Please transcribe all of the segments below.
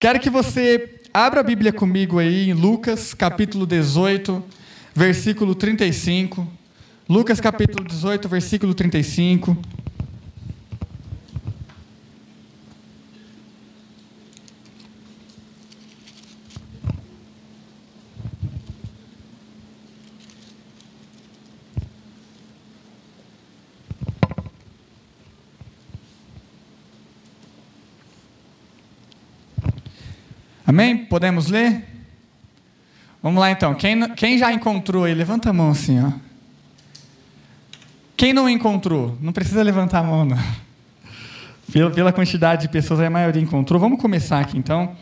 Quero que você abra a Bíblia comigo aí em Lucas, capítulo 18, versículo 35. Lucas, capítulo 18, versículo 35. Amém? Podemos ler? Vamos lá então. Quem, quem já encontrou aí? Levanta a mão assim, ó. Quem não encontrou? Não precisa levantar a mão, não. Pela, pela quantidade de pessoas, a maioria encontrou. Vamos começar aqui então.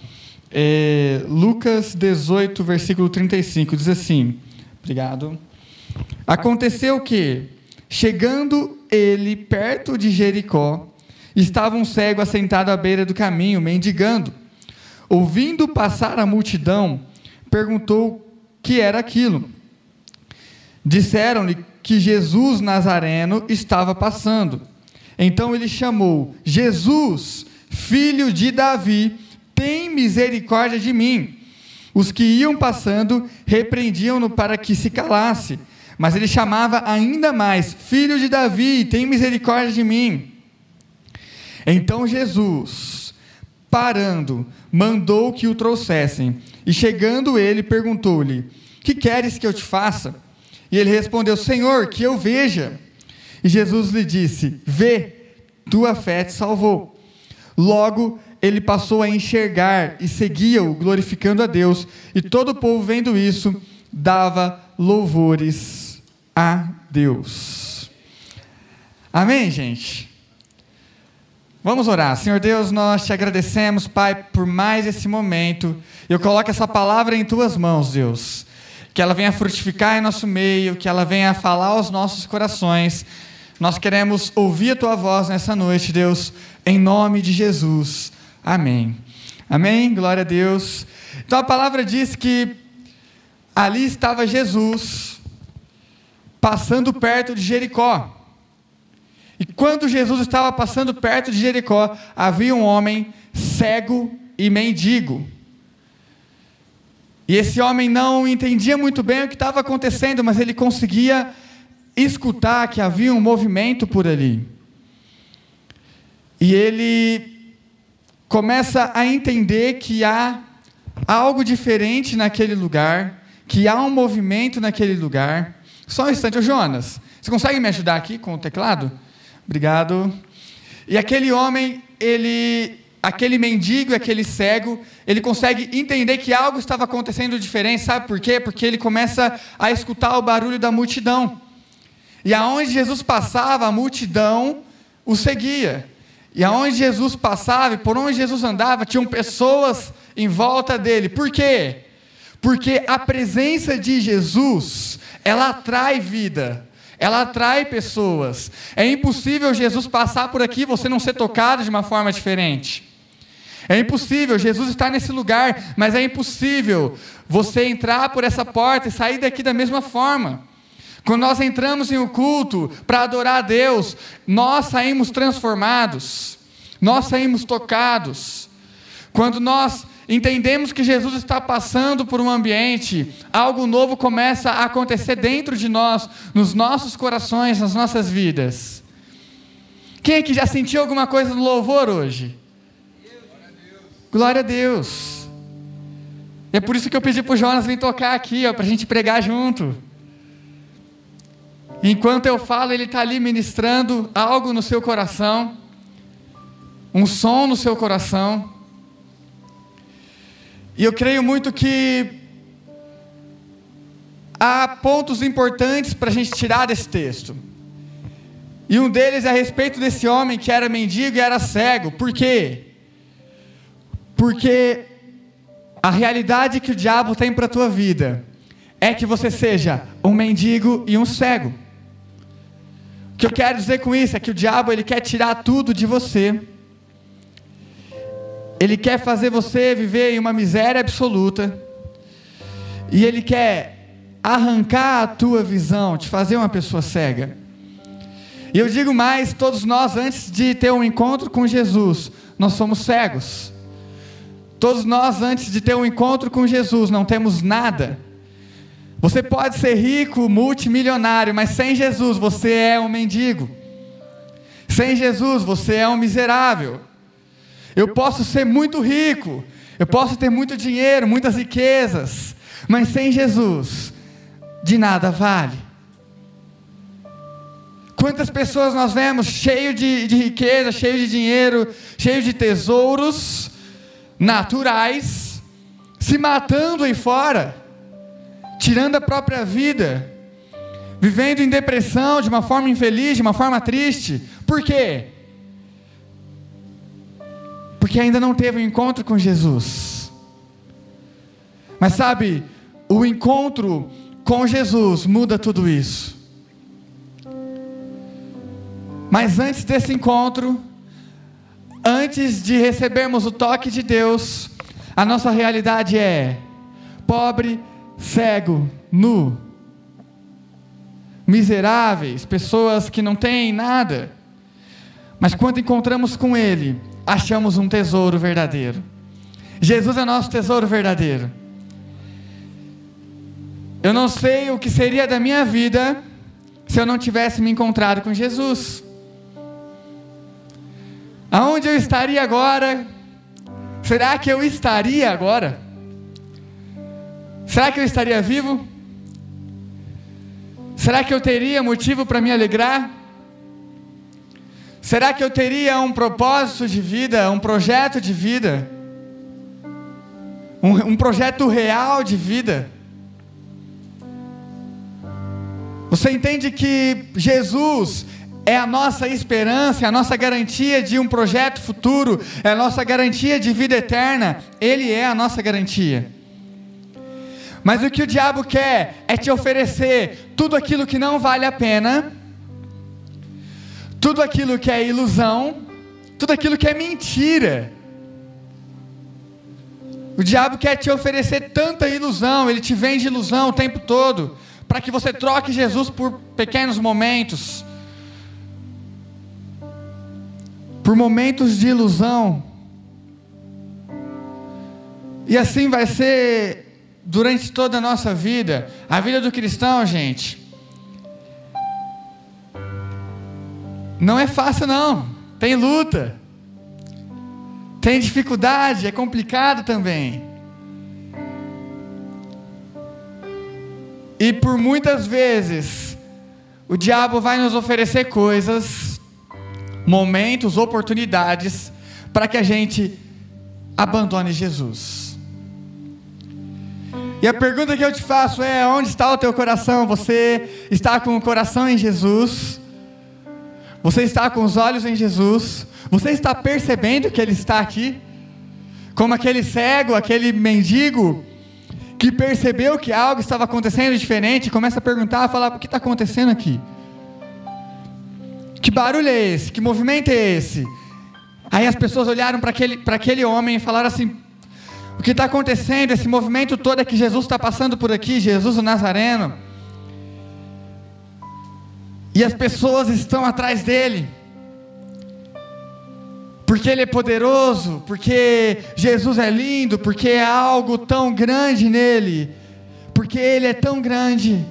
É, Lucas 18, versículo 35, diz assim: Obrigado. Aconteceu que, chegando ele perto de Jericó, estava um cego assentado à beira do caminho, mendigando. Ouvindo passar a multidão, perguntou que era aquilo. Disseram-lhe que Jesus Nazareno estava passando. Então ele chamou: Jesus, filho de Davi, tem misericórdia de mim. Os que iam passando repreendiam-no para que se calasse. Mas ele chamava ainda mais: Filho de Davi, tem misericórdia de mim. Então Jesus, parando, mandou que o trouxessem. E chegando ele, perguntou-lhe: Que queres que eu te faça? E ele respondeu: Senhor, que eu veja. E Jesus lhe disse: Vê, tua fé te salvou. Logo ele passou a enxergar e seguia-o, glorificando a Deus. E todo o povo, vendo isso, dava louvores a Deus. Amém, gente? Vamos orar. Senhor Deus, nós te agradecemos, Pai, por mais esse momento. Eu coloco essa palavra em tuas mãos, Deus. Que ela venha frutificar em nosso meio, que ela venha falar aos nossos corações. Nós queremos ouvir a tua voz nessa noite, Deus, em nome de Jesus. Amém. Amém. Glória a Deus. Então a palavra diz que ali estava Jesus passando perto de Jericó. E quando Jesus estava passando perto de Jericó, havia um homem cego e mendigo. E esse homem não entendia muito bem o que estava acontecendo, mas ele conseguia escutar que havia um movimento por ali. E ele começa a entender que há algo diferente naquele lugar, que há um movimento naquele lugar. Só um instante, ô Jonas, você consegue me ajudar aqui com o teclado? Obrigado. E aquele homem, ele, aquele mendigo, aquele cego, ele consegue entender que algo estava acontecendo diferente, sabe por quê? Porque ele começa a escutar o barulho da multidão. E aonde Jesus passava, a multidão o seguia. E aonde Jesus passava, e por onde Jesus andava, tinham pessoas em volta dele. Por quê? Porque a presença de Jesus, ela atrai vida ela atrai pessoas. É impossível Jesus passar por aqui e você não ser tocado de uma forma diferente. É impossível Jesus estar nesse lugar, mas é impossível você entrar por essa porta e sair daqui da mesma forma. Quando nós entramos em um culto para adorar a Deus, nós saímos transformados, nós saímos tocados. Quando nós entendemos que Jesus está passando por um ambiente, algo novo começa a acontecer dentro de nós, nos nossos corações, nas nossas vidas. Quem é que já sentiu alguma coisa no louvor hoje? Glória a Deus. É por isso que eu pedi para o Jonas vir tocar aqui, para a gente pregar junto. Enquanto eu falo, ele está ali ministrando algo no seu coração, um som no seu coração. E eu creio muito que há pontos importantes para a gente tirar desse texto. E um deles é a respeito desse homem que era mendigo e era cego. Por quê? Porque a realidade que o diabo tem para a tua vida é que você seja um mendigo e um cego. O que eu quero dizer com isso é que o diabo ele quer tirar tudo de você ele quer fazer você viver em uma miséria absoluta. E ele quer arrancar a tua visão, te fazer uma pessoa cega. E eu digo mais: todos nós, antes de ter um encontro com Jesus, nós somos cegos. Todos nós, antes de ter um encontro com Jesus, não temos nada. Você pode ser rico, multimilionário, mas sem Jesus você é um mendigo. Sem Jesus você é um miserável. Eu posso ser muito rico, eu posso ter muito dinheiro, muitas riquezas, mas sem Jesus, de nada vale. Quantas pessoas nós vemos cheio de, de riqueza, cheio de dinheiro, cheio de tesouros naturais, se matando aí fora, tirando a própria vida, vivendo em depressão, de uma forma infeliz, de uma forma triste. Por quê? Porque ainda não teve um encontro com Jesus. Mas sabe, o encontro com Jesus muda tudo isso. Mas antes desse encontro, antes de recebermos o toque de Deus, a nossa realidade é pobre, cego, nu, miseráveis, pessoas que não têm nada. Mas quando encontramos com Ele, achamos um tesouro verdadeiro. Jesus é nosso tesouro verdadeiro. Eu não sei o que seria da minha vida se eu não tivesse me encontrado com Jesus. Aonde eu estaria agora? Será que eu estaria agora? Será que eu estaria vivo? Será que eu teria motivo para me alegrar? Será que eu teria um propósito de vida, um projeto de vida? Um, um projeto real de vida? Você entende que Jesus é a nossa esperança, é a nossa garantia de um projeto futuro, é a nossa garantia de vida eterna. Ele é a nossa garantia. Mas o que o diabo quer é te oferecer tudo aquilo que não vale a pena, tudo aquilo que é ilusão, tudo aquilo que é mentira. O diabo quer te oferecer tanta ilusão, ele te vende ilusão o tempo todo, para que você troque Jesus por pequenos momentos por momentos de ilusão. E assim vai ser durante toda a nossa vida. A vida do cristão, gente, não é fácil não. Tem luta. Tem dificuldade, é complicado também. E por muitas vezes o diabo vai nos oferecer coisas momentos, oportunidades para que a gente abandone Jesus. E a pergunta que eu te faço é: onde está o teu coração? Você está com o coração em Jesus? Você está com os olhos em Jesus? Você está percebendo que Ele está aqui? Como aquele cego, aquele mendigo que percebeu que algo estava acontecendo diferente começa a perguntar, a falar: o que está acontecendo aqui? Que barulho é esse? Que movimento é esse? Aí as pessoas olharam para aquele, aquele homem e falaram assim: O que está acontecendo? Esse movimento todo é que Jesus está passando por aqui, Jesus o Nazareno. E as pessoas estão atrás dele. Porque ele é poderoso, porque Jesus é lindo, porque é algo tão grande nele, porque ele é tão grande.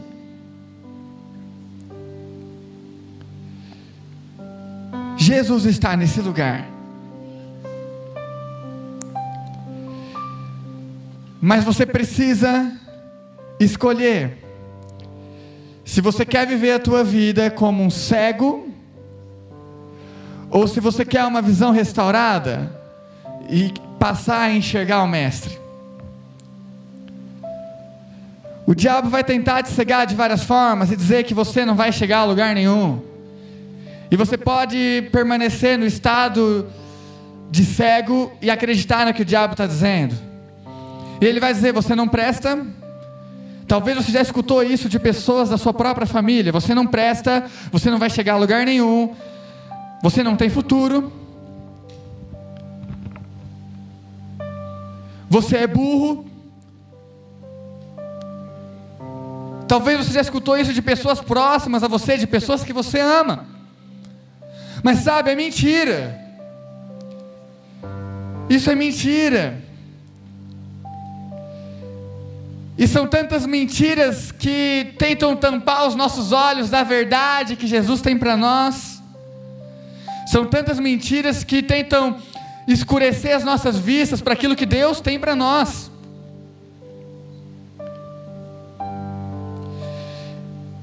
Jesus está nesse lugar. Mas você precisa escolher se você quer viver a tua vida como um cego ou se você quer uma visão restaurada e passar a enxergar o mestre. O diabo vai tentar te cegar de várias formas e dizer que você não vai chegar a lugar nenhum. E você pode permanecer no estado de cego e acreditar no que o diabo está dizendo. E ele vai dizer: você não presta. Talvez você já escutou isso de pessoas da sua própria família. Você não presta, você não vai chegar a lugar nenhum, você não tem futuro. Você é burro. Talvez você já escutou isso de pessoas próximas a você, de pessoas que você ama. Mas sabe, é mentira. Isso é mentira. E são tantas mentiras que tentam tampar os nossos olhos da verdade que Jesus tem para nós. São tantas mentiras que tentam escurecer as nossas vistas para aquilo que Deus tem para nós.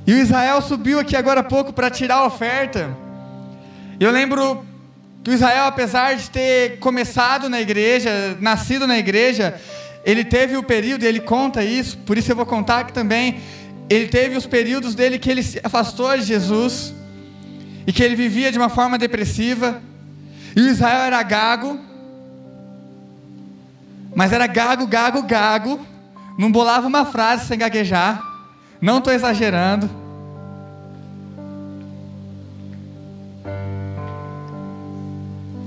E o Israel subiu aqui agora há pouco para tirar a oferta. Eu lembro que o Israel, apesar de ter começado na igreja, nascido na igreja, ele teve o período, ele conta isso, por isso eu vou contar aqui também. Ele teve os períodos dele que ele se afastou de Jesus e que ele vivia de uma forma depressiva. E o Israel era gago, mas era gago, gago, gago. Não bolava uma frase sem gaguejar. Não estou exagerando.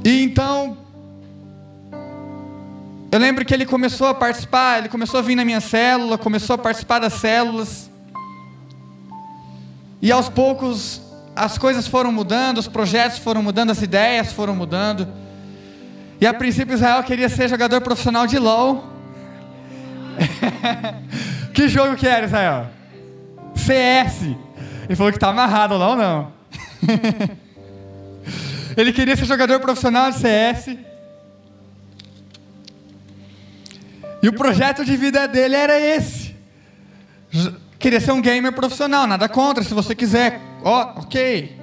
E então, eu lembro que ele começou a participar, ele começou a vir na minha célula, começou a participar das células. E aos poucos as coisas foram mudando, os projetos foram mudando, as ideias foram mudando. E a princípio Israel queria ser jogador profissional de LOL. que jogo que era, Israel? CS. Ele falou que tá amarrado lá ou não. Ele queria ser jogador profissional de CS. E o projeto de vida dele era esse. Queria ser um gamer profissional, nada contra, se você quiser. Ó, oh, ok.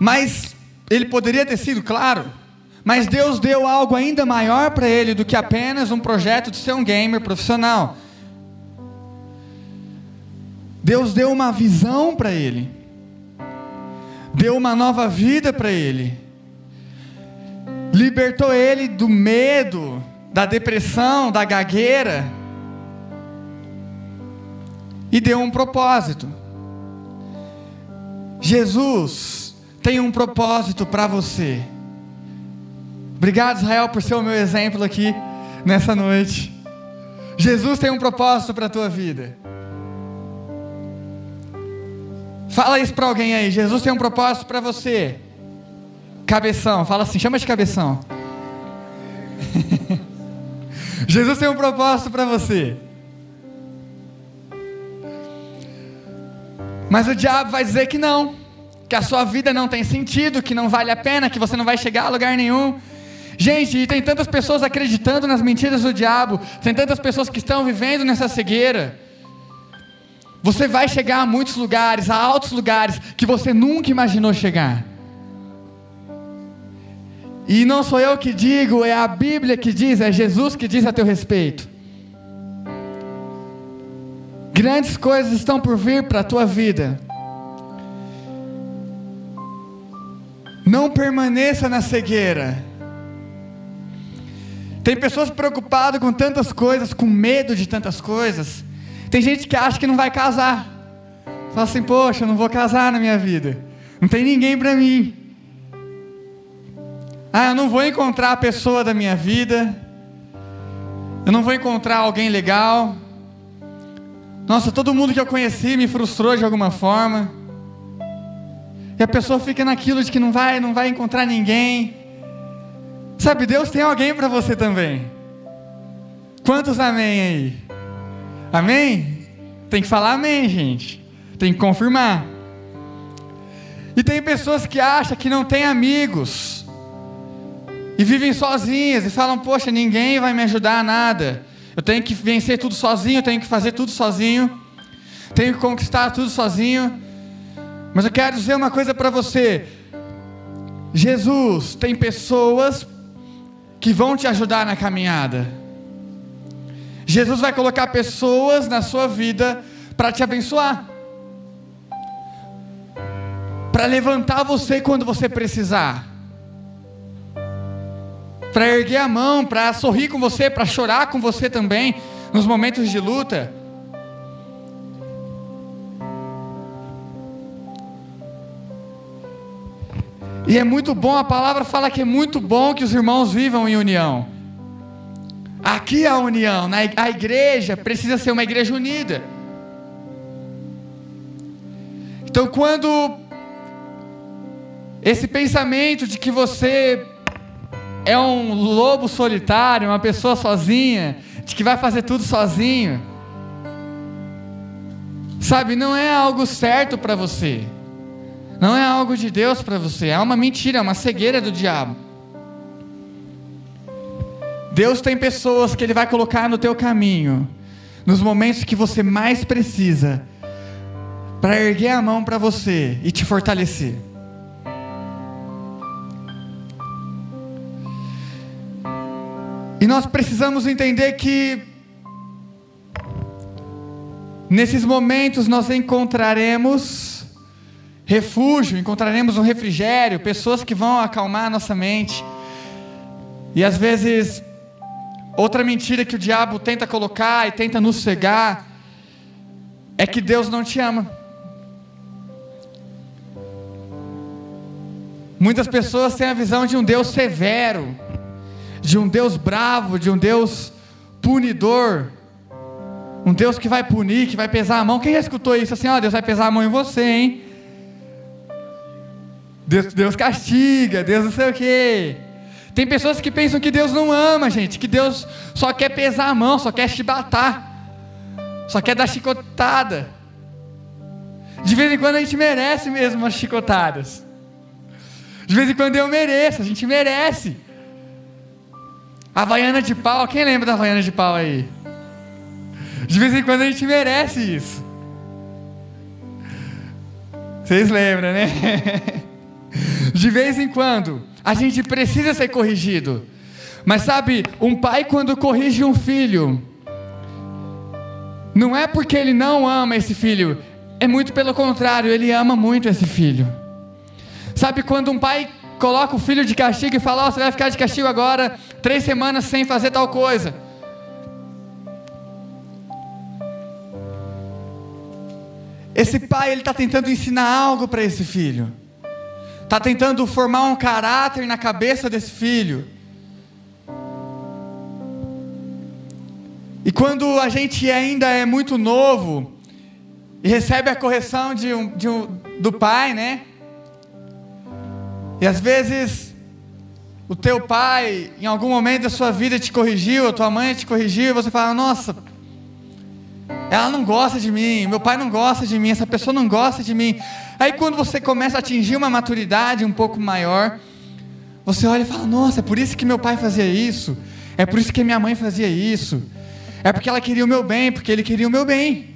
Mas ele poderia ter sido, claro. Mas Deus deu algo ainda maior para ele do que apenas um projeto de ser um gamer profissional. Deus deu uma visão para ele, deu uma nova vida para ele, libertou ele do medo, da depressão, da gagueira, e deu um propósito. Jesus tem um propósito para você. Obrigado, Israel, por ser o meu exemplo aqui nessa noite. Jesus tem um propósito para a tua vida. Fala isso para alguém aí. Jesus tem um propósito para você. Cabeção, fala assim, chama de cabeção. Jesus tem um propósito para você. Mas o diabo vai dizer que não, que a sua vida não tem sentido, que não vale a pena, que você não vai chegar a lugar nenhum. Gente, e tem tantas pessoas acreditando nas mentiras do diabo, tem tantas pessoas que estão vivendo nessa cegueira. Você vai chegar a muitos lugares, a altos lugares que você nunca imaginou chegar. E não sou eu que digo, é a Bíblia que diz, é Jesus que diz a teu respeito. Grandes coisas estão por vir para a tua vida. Não permaneça na cegueira. Tem pessoas preocupadas com tantas coisas, com medo de tantas coisas tem gente que acha que não vai casar. Fala assim, poxa, eu não vou casar na minha vida. Não tem ninguém para mim. Ah, eu não vou encontrar a pessoa da minha vida. Eu não vou encontrar alguém legal. Nossa, todo mundo que eu conheci me frustrou de alguma forma. E a pessoa fica naquilo de que não vai, não vai encontrar ninguém. Sabe, Deus tem alguém para você também. Quantos amém aí? Amém? Tem que falar amém, gente. Tem que confirmar. E tem pessoas que acham que não tem amigos. E vivem sozinhas e falam: Poxa, ninguém vai me ajudar a nada. Eu tenho que vencer tudo sozinho, tenho que fazer tudo sozinho. Tenho que conquistar tudo sozinho. Mas eu quero dizer uma coisa para você. Jesus tem pessoas que vão te ajudar na caminhada. Jesus vai colocar pessoas na sua vida para te abençoar, para levantar você quando você precisar, para erguer a mão, para sorrir com você, para chorar com você também nos momentos de luta. E é muito bom, a palavra fala que é muito bom que os irmãos vivam em união. Aqui a união, a igreja precisa ser uma igreja unida. Então, quando esse pensamento de que você é um lobo solitário, uma pessoa sozinha, de que vai fazer tudo sozinho. Sabe, não é algo certo para você. Não é algo de Deus para você. É uma mentira, é uma cegueira do diabo. Deus tem pessoas que Ele vai colocar no teu caminho, nos momentos que você mais precisa, para erguer a mão para você e te fortalecer. Nós precisamos entender que nesses momentos nós encontraremos refúgio, encontraremos um refrigério, pessoas que vão acalmar a nossa mente. E às vezes, outra mentira que o diabo tenta colocar e tenta nos cegar é que Deus não te ama. Muitas pessoas têm a visão de um Deus severo de um Deus bravo, de um Deus punidor, um Deus que vai punir, que vai pesar a mão. Quem já escutou isso assim? Ó, oh, Deus vai pesar a mão em você, hein? Deus, Deus castiga, Deus não sei o quê. Tem pessoas que pensam que Deus não ama, gente, que Deus só quer pesar a mão, só quer chibatar, só quer dar chicotada. De vez em quando a gente merece mesmo umas chicotadas. De vez em quando eu mereço, a gente merece. Havaiana de pau, quem lembra da Havaiana de pau aí? De vez em quando a gente merece isso. Vocês lembram, né? De vez em quando a gente precisa ser corrigido. Mas sabe, um pai quando corrige um filho, não é porque ele não ama esse filho, é muito pelo contrário, ele ama muito esse filho. Sabe quando um pai coloca o filho de castigo e fala: oh, você vai ficar de castigo agora três semanas sem fazer tal coisa. Esse pai ele está tentando ensinar algo para esse filho, está tentando formar um caráter na cabeça desse filho. E quando a gente ainda é muito novo e recebe a correção de um, de um, do pai, né? E às vezes o teu pai, em algum momento da sua vida, te corrigiu, a tua mãe te corrigiu, e você fala: Nossa, ela não gosta de mim, meu pai não gosta de mim, essa pessoa não gosta de mim. Aí quando você começa a atingir uma maturidade um pouco maior, você olha e fala: Nossa, é por isso que meu pai fazia isso, é por isso que minha mãe fazia isso, é porque ela queria o meu bem, porque ele queria o meu bem.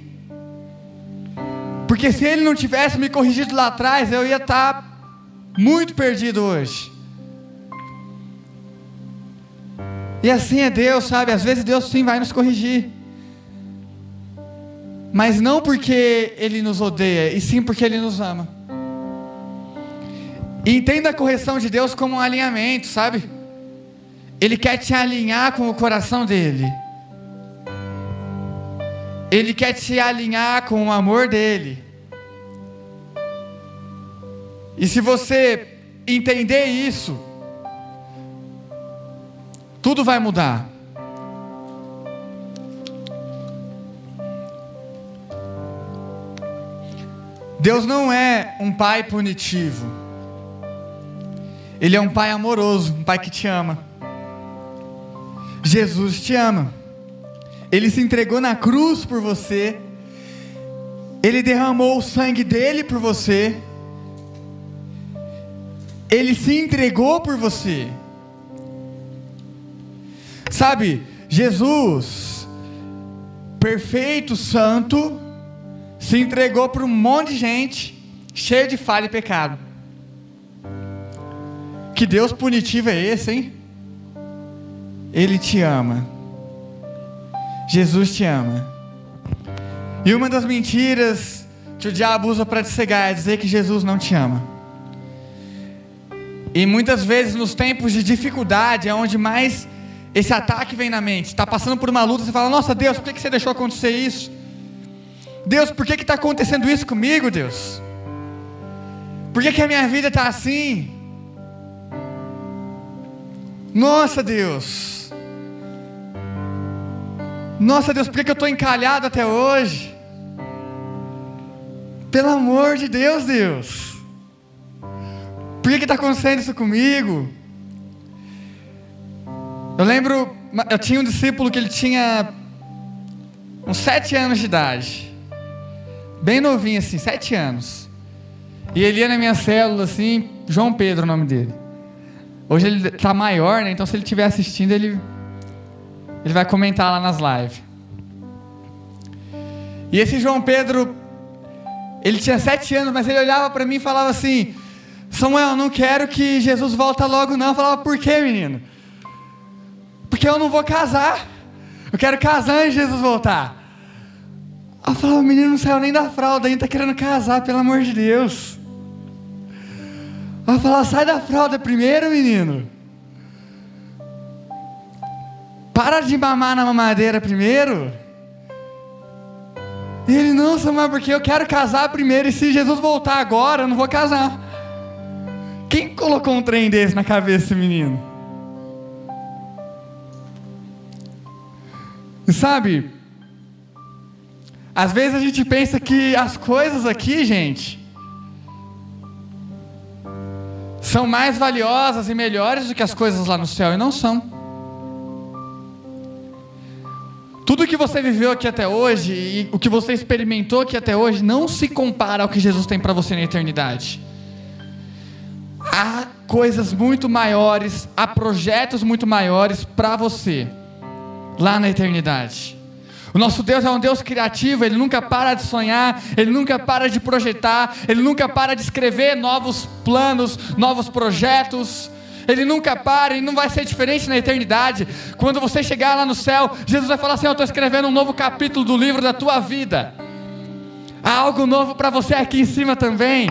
Porque se ele não tivesse me corrigido lá atrás, eu ia estar tá muito perdido hoje. E assim é Deus, sabe? Às vezes Deus sim vai nos corrigir. Mas não porque Ele nos odeia, e sim porque Ele nos ama. E entenda a correção de Deus como um alinhamento, sabe? Ele quer te alinhar com o coração dele. Ele quer te alinhar com o amor dele. E se você entender isso, tudo vai mudar. Deus não é um pai punitivo. Ele é um pai amoroso, um pai que te ama. Jesus te ama. Ele se entregou na cruz por você. Ele derramou o sangue dele por você. Ele se entregou por você. Sabe, Jesus, perfeito, santo, se entregou para um monte de gente, cheio de falha e pecado. Que Deus punitivo é esse, hein? Ele te ama. Jesus te ama. E uma das mentiras que o diabo usa para te cegar é dizer que Jesus não te ama. E muitas vezes nos tempos de dificuldade é onde mais esse ataque vem na mente. Está passando por uma luta, você fala: Nossa Deus, por que você deixou acontecer isso? Deus, por que está acontecendo isso comigo, Deus? Por que, que a minha vida está assim? Nossa Deus, nossa Deus, por que, que eu estou encalhado até hoje? Pelo amor de Deus, Deus. Por que está acontecendo isso comigo? Eu lembro eu tinha um discípulo que ele tinha uns sete anos de idade. Bem novinho assim, sete anos. E ele ia na minha célula assim, João Pedro o nome dele. Hoje ele está maior, né? Então se ele estiver assistindo, ele, ele vai comentar lá nas lives. E esse João Pedro, ele tinha sete anos, mas ele olhava para mim e falava assim: Samuel, não quero que Jesus volta logo, não. Eu falava, por quê, menino? Porque eu não vou casar. Eu quero casar antes de Jesus voltar. Eu falava, o menino não saiu nem da fralda, ainda está querendo casar, pelo amor de Deus. Eu falava, sai da fralda primeiro, menino. Para de mamar na mamadeira primeiro. E ele, não, Samuel, porque eu quero casar primeiro, e se Jesus voltar agora, eu não vou casar. Quem colocou um trem desse na cabeça desse menino? E sabe, às vezes a gente pensa que as coisas aqui, gente, são mais valiosas e melhores do que as coisas lá no céu, e não são. Tudo que você viveu aqui até hoje e o que você experimentou aqui até hoje não se compara ao que Jesus tem para você na eternidade. Há coisas muito maiores, há projetos muito maiores para você lá na eternidade. O nosso Deus é um Deus criativo, Ele nunca para de sonhar, Ele nunca para de projetar, Ele nunca para de escrever novos planos, novos projetos. Ele nunca para e não vai ser diferente na eternidade. Quando você chegar lá no céu, Jesus vai falar assim: Eu estou escrevendo um novo capítulo do livro da tua vida. Há algo novo para você aqui em cima também.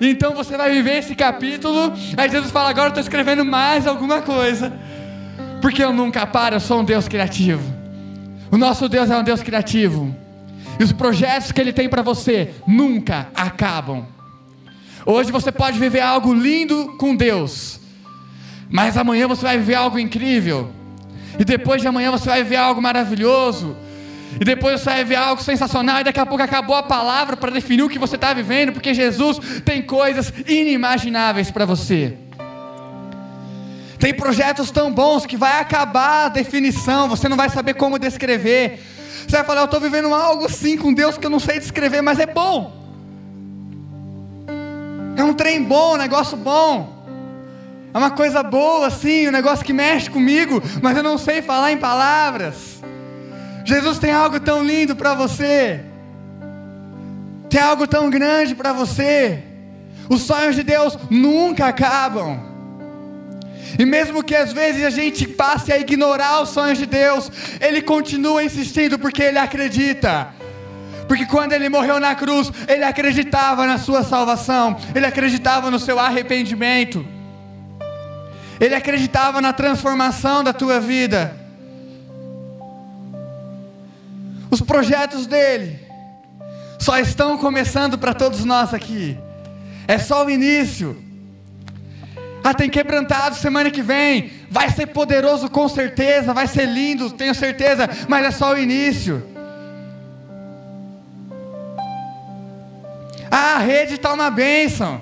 Então você vai viver esse capítulo. Aí Jesus fala: Agora eu estou escrevendo mais alguma coisa. Porque eu nunca paro, eu sou um Deus criativo. O nosso Deus é um Deus criativo. E os projetos que Ele tem para você nunca acabam. Hoje você pode viver algo lindo com Deus, mas amanhã você vai viver algo incrível. E depois de amanhã você vai viver algo maravilhoso. E depois você vai ver algo sensacional. E daqui a pouco acabou a palavra para definir o que você está vivendo. Porque Jesus tem coisas inimagináveis para você. Tem projetos tão bons que vai acabar a definição. Você não vai saber como descrever. Você vai falar, eu estou vivendo algo sim com Deus que eu não sei descrever, mas é bom. É um trem bom, um negócio bom. É uma coisa boa, assim, um negócio que mexe comigo, mas eu não sei falar em palavras. Jesus tem algo tão lindo para você, tem algo tão grande para você. Os sonhos de Deus nunca acabam. E mesmo que às vezes a gente passe a ignorar os sonhos de Deus, Ele continua insistindo porque Ele acredita. Porque quando Ele morreu na cruz, Ele acreditava na sua salvação, Ele acreditava no seu arrependimento. Ele acreditava na transformação da tua vida. Os projetos dele só estão começando para todos nós aqui. É só o início. Ah, tem quebrantado semana que vem. Vai ser poderoso com certeza, vai ser lindo, tenho certeza, mas é só o início. Ah, a rede está uma bênção.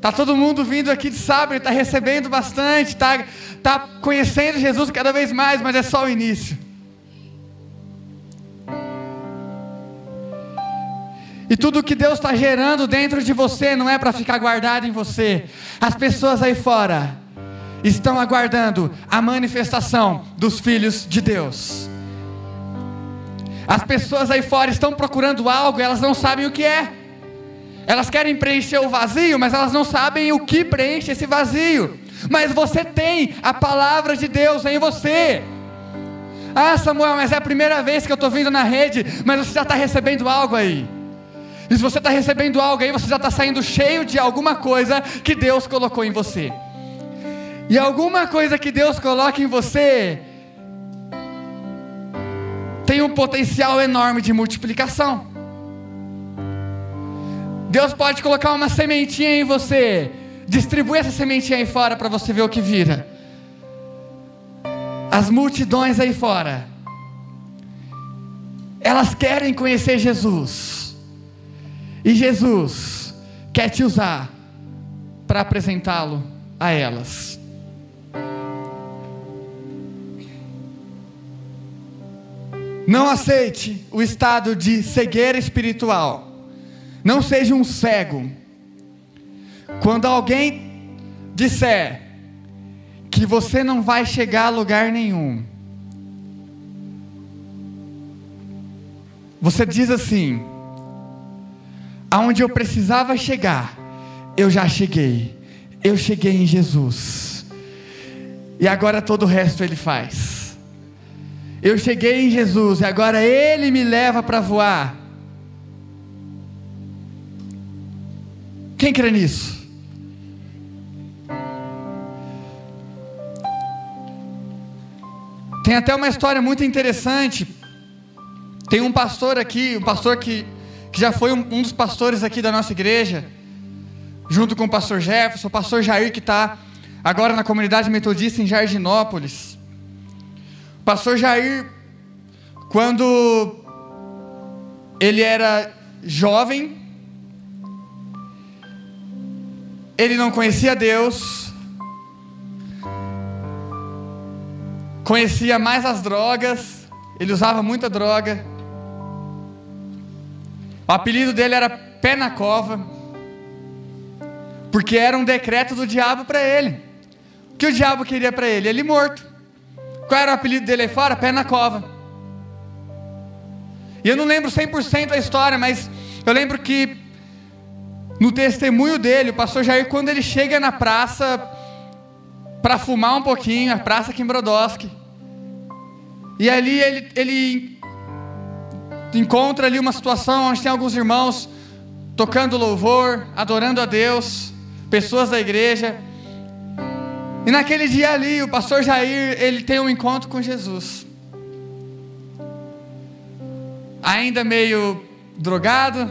Tá todo mundo vindo aqui de sábado, está recebendo bastante, está tá conhecendo Jesus cada vez mais, mas é só o início. E tudo que Deus está gerando dentro de você não é para ficar guardado em você. As pessoas aí fora estão aguardando a manifestação dos filhos de Deus. As pessoas aí fora estão procurando algo, elas não sabem o que é. Elas querem preencher o vazio, mas elas não sabem o que preenche esse vazio. Mas você tem a palavra de Deus em você. Ah, Samuel, mas é a primeira vez que eu estou vindo na rede, mas você já está recebendo algo aí. E se você está recebendo algo aí, você já está saindo cheio de alguma coisa que Deus colocou em você. E alguma coisa que Deus coloca em você tem um potencial enorme de multiplicação. Deus pode colocar uma sementinha em você, distribui essa sementinha aí fora para você ver o que vira. As multidões aí fora, elas querem conhecer Jesus, e Jesus quer te usar para apresentá-lo a elas. Não aceite o estado de cegueira espiritual. Não seja um cego. Quando alguém disser que você não vai chegar a lugar nenhum, você diz assim: aonde eu precisava chegar, eu já cheguei. Eu cheguei em Jesus. E agora todo o resto ele faz. Eu cheguei em Jesus e agora ele me leva para voar. Quem crê nisso? Tem até uma história muito interessante. Tem um pastor aqui, um pastor que, que já foi um, um dos pastores aqui da nossa igreja junto com o pastor Jefferson, o pastor Jair, que está agora na comunidade metodista em Jardinópolis. O pastor Jair, quando ele era jovem, ele não conhecia Deus, conhecia mais as drogas, ele usava muita droga. O apelido dele era Pé na Cova. Porque era um decreto do diabo para ele. O que o diabo queria para ele? Ele morto. Qual era o apelido dele aí fora? Pé na cova. E eu não lembro 100% a história, mas eu lembro que no testemunho dele, o pastor Jair, quando ele chega na praça para fumar um pouquinho, a praça aqui em Brodowski, e ali ele, ele encontra ali uma situação onde tem alguns irmãos tocando louvor, adorando a Deus pessoas da igreja. E naquele dia ali, o pastor Jair, ele tem um encontro com Jesus. Ainda meio drogado.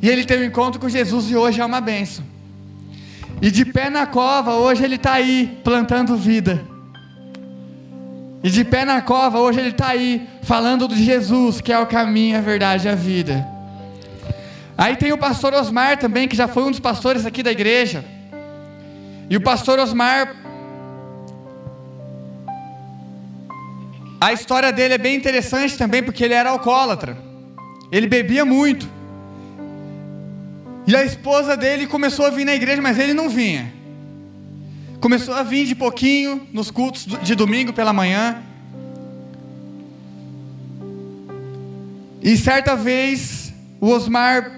E ele tem um encontro com Jesus e hoje é uma benção. E de pé na cova, hoje ele está aí plantando vida. E de pé na cova, hoje ele está aí falando de Jesus, que é o caminho, a verdade e a vida. Aí tem o pastor Osmar também, que já foi um dos pastores aqui da igreja. E o pastor Osmar, a história dele é bem interessante também, porque ele era alcoólatra. Ele bebia muito. E a esposa dele começou a vir na igreja, mas ele não vinha. Começou a vir de pouquinho nos cultos de domingo pela manhã. E certa vez, o Osmar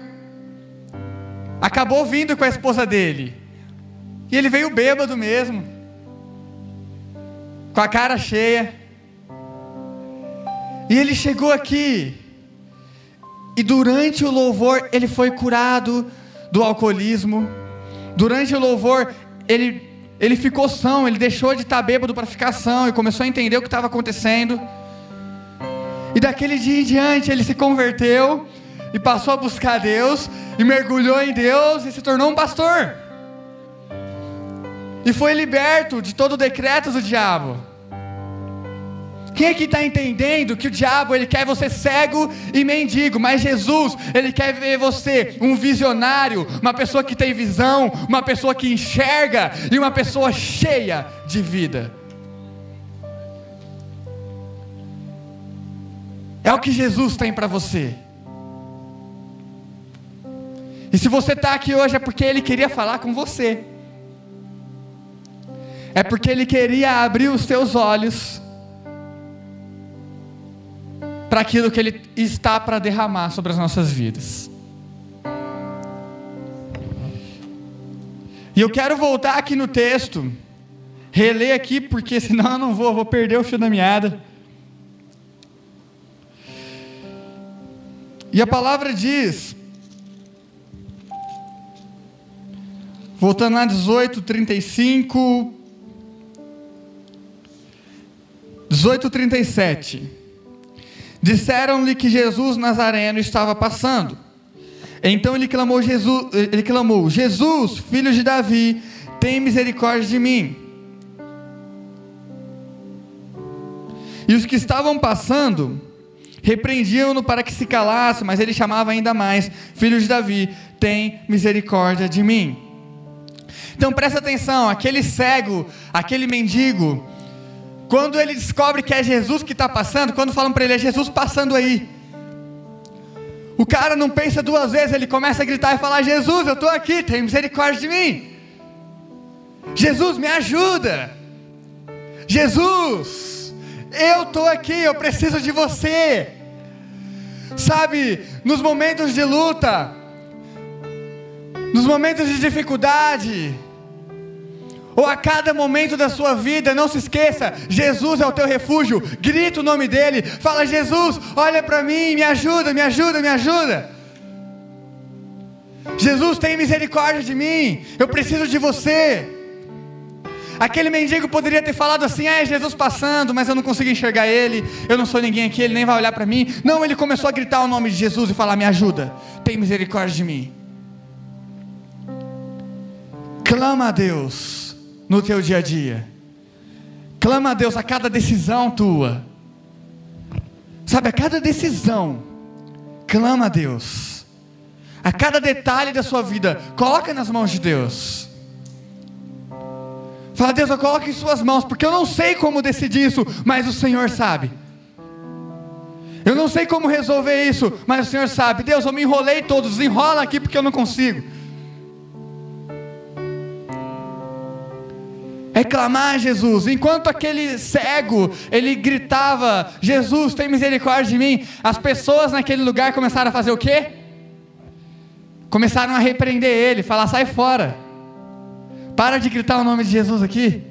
acabou vindo com a esposa dele. E ele veio bêbado mesmo, com a cara cheia. E ele chegou aqui, e durante o louvor ele foi curado do alcoolismo. Durante o louvor ele, ele ficou são, ele deixou de estar bêbado para ficar são e começou a entender o que estava acontecendo. E daquele dia em diante ele se converteu e passou a buscar Deus e mergulhou em Deus e se tornou um pastor. E foi liberto de todo o decreto do diabo. Quem aqui está entendendo que o diabo ele quer você cego e mendigo, mas Jesus ele quer ver você um visionário, uma pessoa que tem visão, uma pessoa que enxerga e uma pessoa cheia de vida. É o que Jesus tem para você. E se você está aqui hoje é porque Ele queria falar com você. É porque Ele queria abrir os seus olhos para aquilo que Ele está para derramar sobre as nossas vidas. E eu quero voltar aqui no texto, reler aqui, porque senão eu não vou, vou perder o fio da meada. E a palavra diz: Voltando lá 18, 35. 18, 37. Disseram-lhe que Jesus Nazareno estava passando. Então ele clamou, Jesus, ele clamou: Jesus, filho de Davi, tem misericórdia de mim. E os que estavam passando repreendiam-no para que se calasse, mas ele chamava ainda mais: Filho de Davi, tem misericórdia de mim. Então presta atenção, aquele cego, aquele mendigo, Quando ele descobre que é Jesus que está passando, quando falam para ele, é Jesus passando aí. O cara não pensa duas vezes, ele começa a gritar e falar: Jesus, eu estou aqui, tem misericórdia de mim. Jesus, me ajuda. Jesus, eu estou aqui, eu preciso de você. Sabe, nos momentos de luta, nos momentos de dificuldade, ou a cada momento da sua vida, não se esqueça: Jesus é o teu refúgio. Grita o nome dele, fala: Jesus, olha para mim, me ajuda, me ajuda, me ajuda. Jesus tem misericórdia de mim, eu preciso de você. Aquele mendigo poderia ter falado assim: ah, é Jesus passando, mas eu não consigo enxergar ele, eu não sou ninguém aqui, ele nem vai olhar para mim. Não, ele começou a gritar o nome de Jesus e falar: me ajuda, tem misericórdia de mim. Clama a Deus no teu dia a dia. Clama a Deus a cada decisão tua. Sabe, a cada decisão, clama a Deus. A cada detalhe da sua vida, coloca nas mãos de Deus. Fala, Deus, eu coloco em Suas mãos, porque eu não sei como decidir isso, mas o Senhor sabe. Eu não sei como resolver isso, mas o Senhor sabe. Deus, eu me enrolei todos, desenrola aqui porque eu não consigo. É clamar a Jesus. Enquanto aquele cego, ele gritava: Jesus, tem misericórdia de mim. As pessoas naquele lugar começaram a fazer o quê? Começaram a repreender ele, falar: sai fora. Para de gritar o nome de Jesus aqui.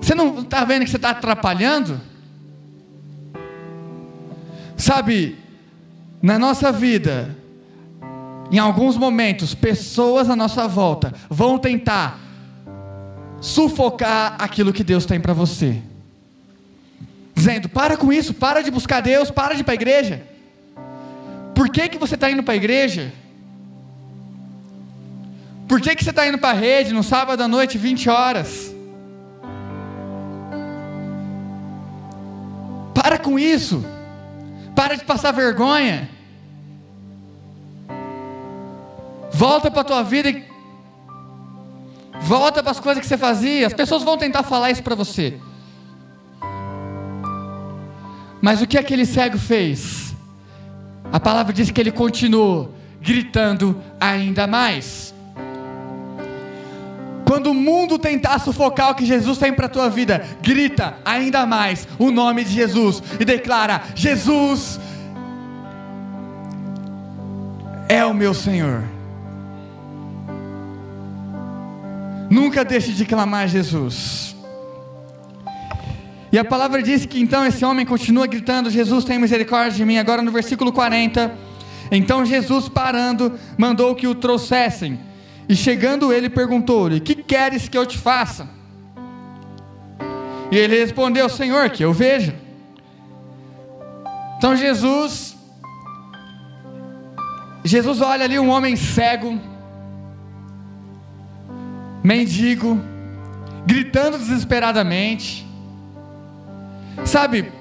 Você não está vendo que você está atrapalhando? Sabe, na nossa vida, em alguns momentos, pessoas à nossa volta vão tentar sufocar aquilo que Deus tem para você. Dizendo: para com isso, para de buscar Deus, para de ir para a igreja. Por que, que você está indo para a igreja? Por que, que você está indo para a rede no sábado à noite, 20 horas? Para com isso. Para de passar vergonha. Volta para a tua vida e Volta para as coisas que você fazia. As pessoas vão tentar falar isso para você. Mas o que aquele cego fez? A palavra diz que ele continuou gritando ainda mais. Quando o mundo tentar sufocar o que Jesus tem para a tua vida, grita ainda mais o nome de Jesus e declara: Jesus é o meu Senhor. Nunca deixe de clamar Jesus. E a palavra diz que então esse homem continua gritando: Jesus tem misericórdia de mim. Agora no versículo 40. Então Jesus, parando, mandou que o trouxessem. E chegando ele, perguntou-lhe: Que queres que eu te faça? E ele respondeu: Senhor, que eu veja. Então Jesus, Jesus olha ali um homem cego mendigo, gritando desesperadamente. Sabe,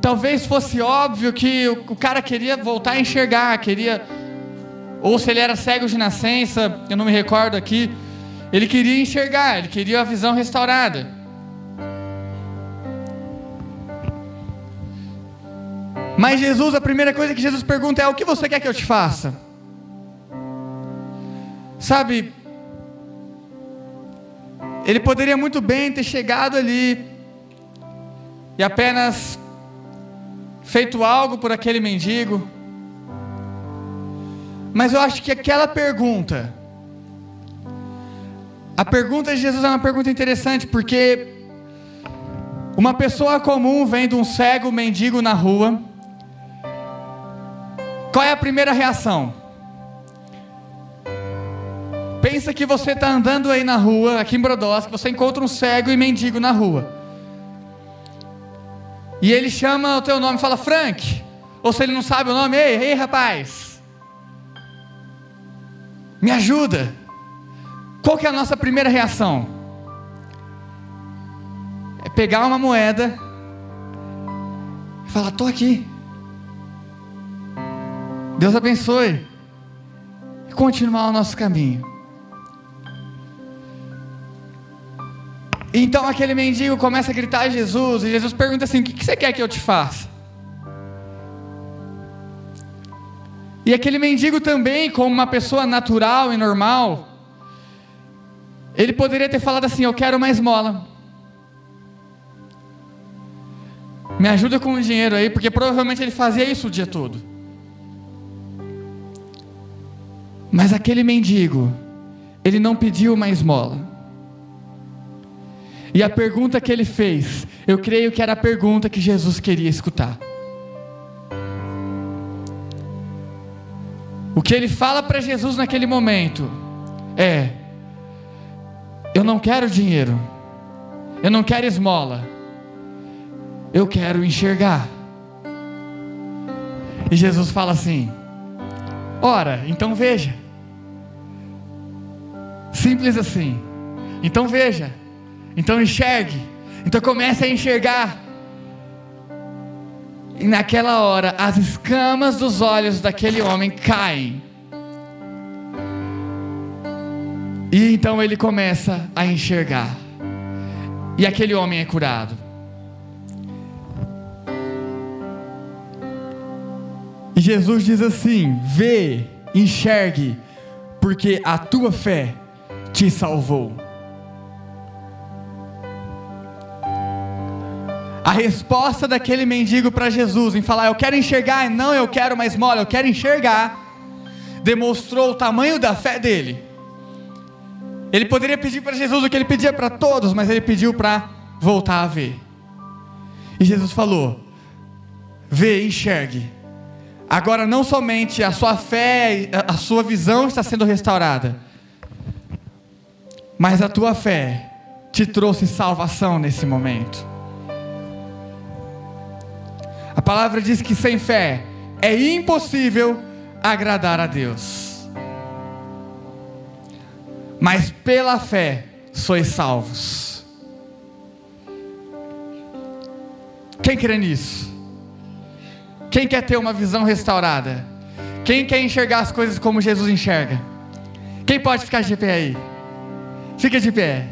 talvez fosse óbvio que o, cara queria voltar a enxergar, queria, ou se ele era cego de nascença, eu não me recordo aqui, ele queria enxergar, ele queria a visão restaurada. Mas Jesus, a primeira coisa que Jesus pergunta é: o que você quer que eu te faça? Sabe, ele poderia muito bem ter chegado ali e apenas feito algo por aquele mendigo. Mas eu acho que aquela pergunta, a pergunta de Jesus é uma pergunta interessante, porque uma pessoa comum vendo um cego mendigo na rua, qual é a primeira reação? Pensa que você está andando aí na rua, aqui em Brodowski, você encontra um cego e mendigo na rua. E ele chama o teu nome e fala, Frank. Ou se ele não sabe o nome, ei, ei rapaz. Me ajuda. Qual que é a nossa primeira reação? É pegar uma moeda e falar, estou aqui. Deus abençoe. E continuar o nosso caminho. Então aquele mendigo começa a gritar a Jesus, e Jesus pergunta assim: O que você quer que eu te faça? E aquele mendigo também, como uma pessoa natural e normal, ele poderia ter falado assim: Eu quero uma esmola. Me ajuda com o dinheiro aí, porque provavelmente ele fazia isso o dia todo. Mas aquele mendigo, ele não pediu uma esmola. E a pergunta que ele fez, eu creio que era a pergunta que Jesus queria escutar. O que ele fala para Jesus naquele momento é: Eu não quero dinheiro, eu não quero esmola, eu quero enxergar. E Jesus fala assim: Ora, então veja. Simples assim. Então veja. Então enxergue. Então comece a enxergar. E naquela hora, as escamas dos olhos daquele homem caem. E então ele começa a enxergar. E aquele homem é curado. E Jesus diz assim: Vê, enxergue, porque a tua fé te salvou. A resposta daquele mendigo para Jesus em falar, eu quero enxergar, não eu quero mais mole, eu quero enxergar, demonstrou o tamanho da fé dele. Ele poderia pedir para Jesus o que ele pedia para todos, mas ele pediu para voltar a ver. E Jesus falou: Vê, enxergue. Agora, não somente a sua fé, a sua visão está sendo restaurada, mas a tua fé te trouxe salvação nesse momento. A palavra diz que sem fé é impossível agradar a Deus. Mas pela fé sois salvos. Quem crê nisso? Quem quer ter uma visão restaurada? Quem quer enxergar as coisas como Jesus enxerga? Quem pode ficar de pé aí? Fica de pé.